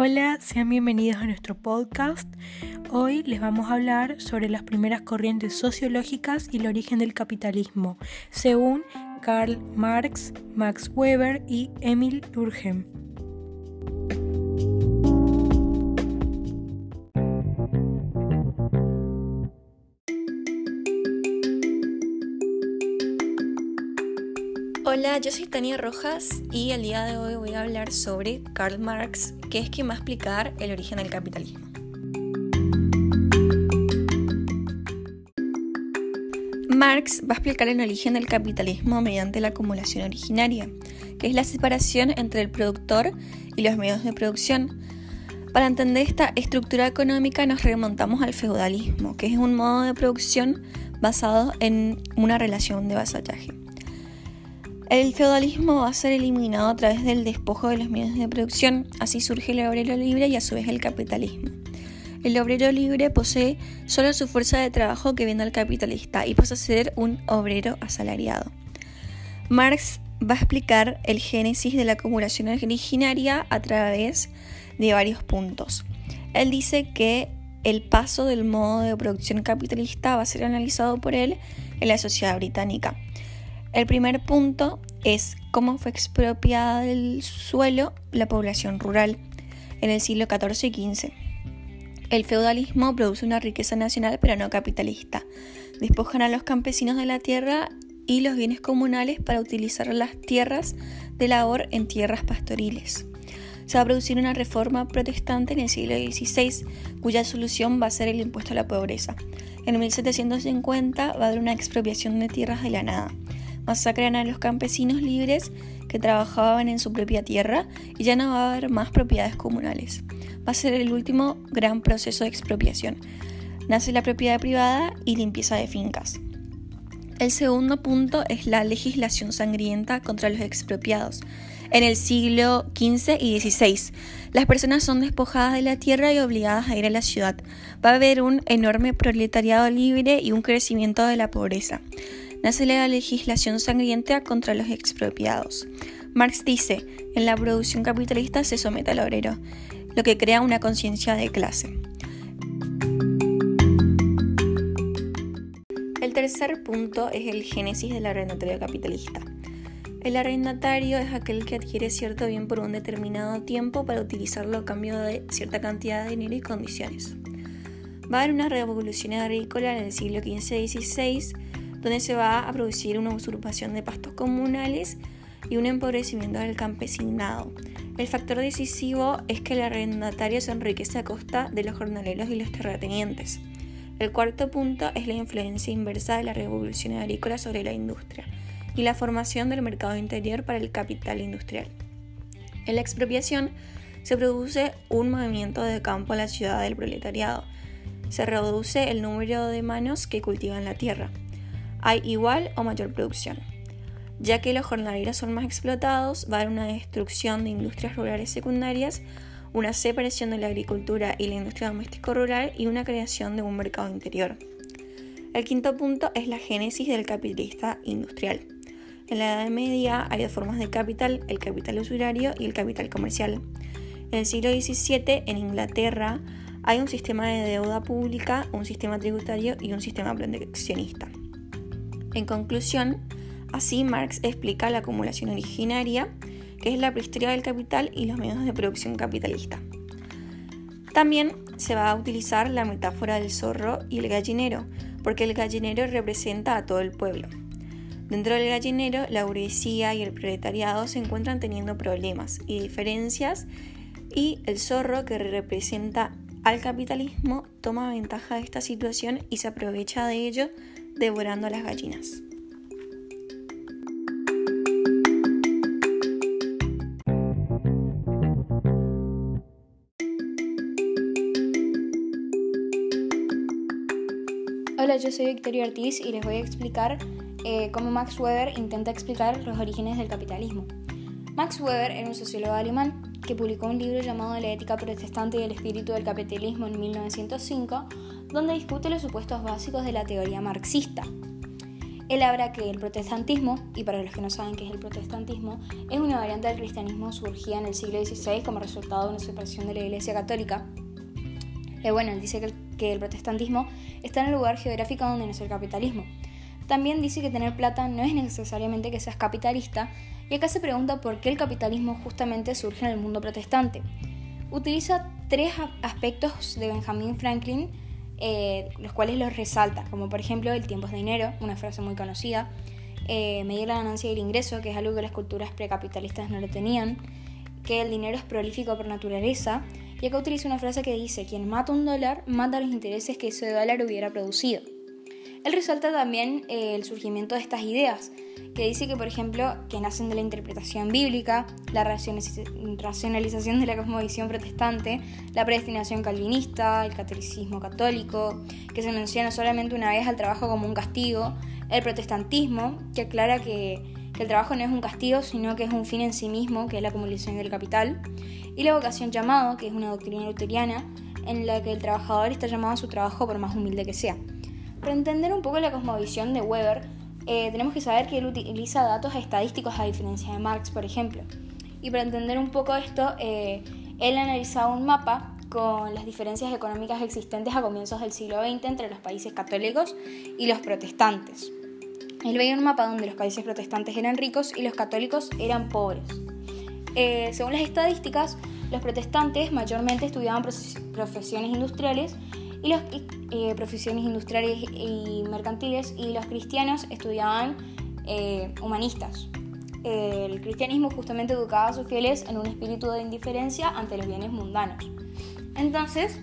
Hola, sean bienvenidos a nuestro podcast. Hoy les vamos a hablar sobre las primeras corrientes sociológicas y el origen del capitalismo, según Karl Marx, Max Weber y Emil Durkheim. Hola, yo soy Tania Rojas y el día de hoy voy a hablar sobre Karl Marx, que es quien va a explicar el origen del capitalismo. Marx va a explicar el origen del capitalismo mediante la acumulación originaria, que es la separación entre el productor y los medios de producción. Para entender esta estructura económica nos remontamos al feudalismo, que es un modo de producción basado en una relación de vasallaje. El feudalismo va a ser eliminado a través del despojo de los medios de producción, así surge el obrero libre y a su vez el capitalismo. El obrero libre posee solo su fuerza de trabajo que viene al capitalista y pasa a ser un obrero asalariado. Marx va a explicar el génesis de la acumulación originaria a través de varios puntos. Él dice que el paso del modo de producción capitalista va a ser analizado por él en la sociedad británica. El primer punto es cómo fue expropiada del suelo la población rural en el siglo XIV y XV. El feudalismo produce una riqueza nacional pero no capitalista. Despojan a los campesinos de la tierra y los bienes comunales para utilizar las tierras de labor en tierras pastoriles. Se va a producir una reforma protestante en el siglo XVI, cuya solución va a ser el impuesto a la pobreza. En 1750 va a haber una expropiación de tierras de la nada masacran a los campesinos libres que trabajaban en su propia tierra y ya no va a haber más propiedades comunales. Va a ser el último gran proceso de expropiación. Nace la propiedad privada y limpieza de fincas. El segundo punto es la legislación sangrienta contra los expropiados. En el siglo XV y XVI, las personas son despojadas de la tierra y obligadas a ir a la ciudad. Va a haber un enorme proletariado libre y un crecimiento de la pobreza nace la legislación sangrienta contra los expropiados. Marx dice, en la producción capitalista se somete al obrero, lo que crea una conciencia de clase. El tercer punto es el génesis del arrendatario capitalista. El arrendatario es aquel que adquiere cierto bien por un determinado tiempo para utilizarlo a cambio de cierta cantidad de dinero y condiciones. Va a haber una revolución agrícola en el siglo XV y XVI donde se va a producir una usurpación de pastos comunales y un empobrecimiento del campesinado. El factor decisivo es que el arrendatario se enriquece a costa de los jornaleros y los terratenientes. El cuarto punto es la influencia inversa de la revolución agrícola sobre la industria y la formación del mercado interior para el capital industrial. En la expropiación se produce un movimiento de campo a la ciudad del proletariado. Se reduce el número de manos que cultivan la tierra hay igual o mayor producción. Ya que los jornaleros son más explotados, va a haber una destrucción de industrias rurales secundarias, una separación de la agricultura y la industria doméstico-rural y una creación de un mercado interior. El quinto punto es la génesis del capitalista industrial. En la Edad Media hay dos formas de capital, el capital usurario y el capital comercial. En el siglo XVII, en Inglaterra, hay un sistema de deuda pública, un sistema tributario y un sistema proteccionista. En conclusión, así Marx explica la acumulación originaria, que es la prehistoria del capital y los medios de producción capitalista. También se va a utilizar la metáfora del zorro y el gallinero, porque el gallinero representa a todo el pueblo. Dentro del gallinero, la burguesía y el proletariado se encuentran teniendo problemas y diferencias y el zorro que representa al capitalismo toma ventaja de esta situación y se aprovecha de ello devorando a las gallinas. Hola, yo soy Victoria Ortiz y les voy a explicar eh, cómo Max Weber intenta explicar los orígenes del capitalismo. Max Weber era un sociólogo alemán que publicó un libro llamado La ética protestante y el espíritu del capitalismo en 1905, donde discute los supuestos básicos de la teoría marxista. él habla que el protestantismo, y para los que no saben qué es el protestantismo, es una variante del cristianismo surgida en el siglo XVI como resultado de una separación de la Iglesia Católica. Eh, bueno, él dice que el, que el protestantismo está en el lugar geográfico donde nació el capitalismo. También dice que tener plata no es necesariamente que seas capitalista, y acá se pregunta por qué el capitalismo justamente surge en el mundo protestante. Utiliza tres aspectos de Benjamin Franklin eh, los cuales los resalta, como por ejemplo el tiempo es dinero, una frase muy conocida, eh, medir la ganancia y el ingreso, que es algo que las culturas precapitalistas no lo tenían, que el dinero es prolífico por naturaleza, y acá utiliza una frase que dice, quien mata un dólar, mata los intereses que ese dólar hubiera producido. Él resalta también eh, el surgimiento de estas ideas, que dice que, por ejemplo, que nacen de la interpretación bíblica, la racionalización de la cosmovisión protestante, la predestinación calvinista, el catolicismo católico, que se menciona solamente una vez al trabajo como un castigo, el protestantismo, que aclara que, el trabajo no es un castigo, sino que es un fin en sí mismo, que es la acumulación del capital, y la vocación llamado, que es una doctrina luteriana, en la que el trabajador está llamado a su trabajo por más humilde que sea. Para entender un poco la cosmovisión de Weber, eh, tenemos que saber que él utiliza datos estadísticos a diferencia de Marx, por ejemplo. Y para entender un poco esto, eh, él analizaba un mapa con las diferencias económicas existentes a comienzos del siglo XX entre los países católicos y los protestantes. Él veía un mapa donde los países protestantes eran ricos y los católicos eran pobres. Eh, según las estadísticas, los protestantes mayormente estudiaban profesiones industriales y las eh, profesiones industriales y mercantiles y los cristianos estudiaban eh, humanistas. El cristianismo justamente educaba a sus fieles en un espíritu de indiferencia ante los bienes mundanos. Entonces,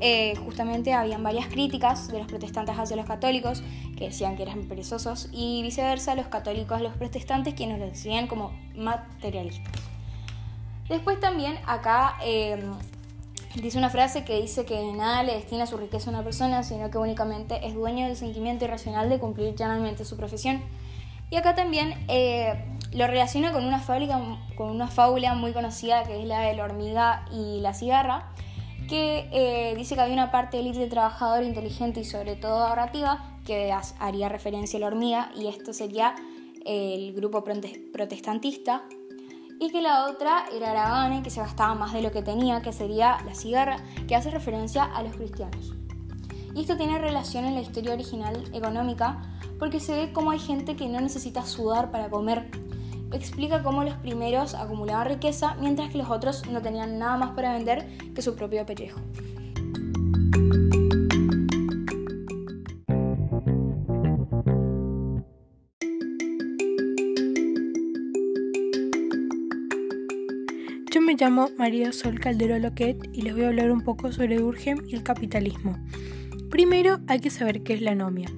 eh, justamente habían varias críticas de los protestantes hacia los católicos que decían que eran perezosos y viceversa los católicos a los protestantes quienes los decían como materialistas. Después también acá Dice una frase que dice que nada le destina su riqueza a una persona, sino que únicamente es dueño del sentimiento irracional de cumplir llanamente su profesión. Y acá también eh, lo relaciona con una, fábrica, con una fábula muy conocida que es la de la hormiga y la cigarra, que eh, dice que había una parte élite de trabajador inteligente y sobre todo ahorrativa que haría referencia a la hormiga y esto sería el grupo protestantista y que la otra era Aragane, que se gastaba más de lo que tenía, que sería la cigarra, que hace referencia a los cristianos. Y esto tiene relación en la historia original económica porque se ve cómo hay gente que no necesita sudar para comer. Explica cómo los primeros acumulaban riqueza mientras que los otros no tenían nada más para vender que su propio pellejo. Llamo María Sol Caldero Loquet y les voy a hablar un poco sobre Durkheim y el capitalismo. Primero hay que saber qué es la anomia.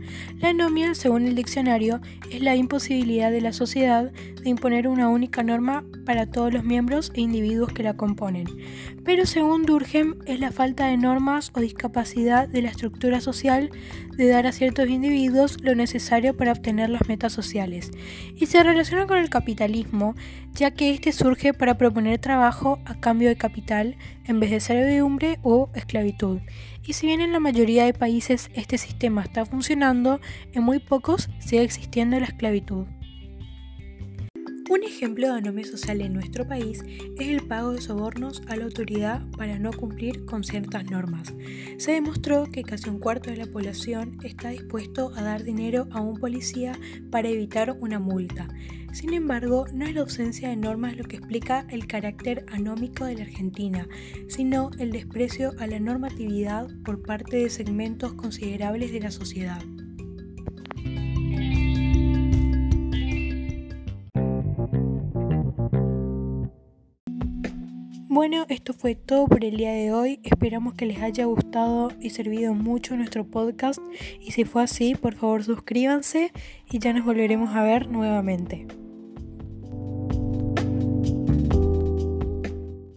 La anomia, según el diccionario, es la imposibilidad de la sociedad de imponer una única norma para todos los miembros e individuos que la componen. Pero según Durkheim es la falta de normas o discapacidad de la estructura social de dar a ciertos individuos lo necesario para obtener las metas sociales. Y se relaciona con el capitalismo, ya que éste surge para proponer trabajo a cambio de capital en vez de servidumbre o esclavitud. Y si bien en la mayoría de países este sistema está funcionando, en muy pocos sigue existiendo la esclavitud. Un ejemplo de anomia social en nuestro país es el pago de sobornos a la autoridad para no cumplir con ciertas normas. Se demostró que casi un cuarto de la población está dispuesto a dar dinero a un policía para evitar una multa. Sin embargo, no es la ausencia de normas lo que explica el carácter anómico de la Argentina, sino el desprecio a la normatividad por parte de segmentos considerables de la sociedad. Bueno, esto fue todo por el día de hoy. Esperamos que les haya gustado y servido mucho nuestro podcast. Y si fue así, por favor suscríbanse y ya nos volveremos a ver nuevamente.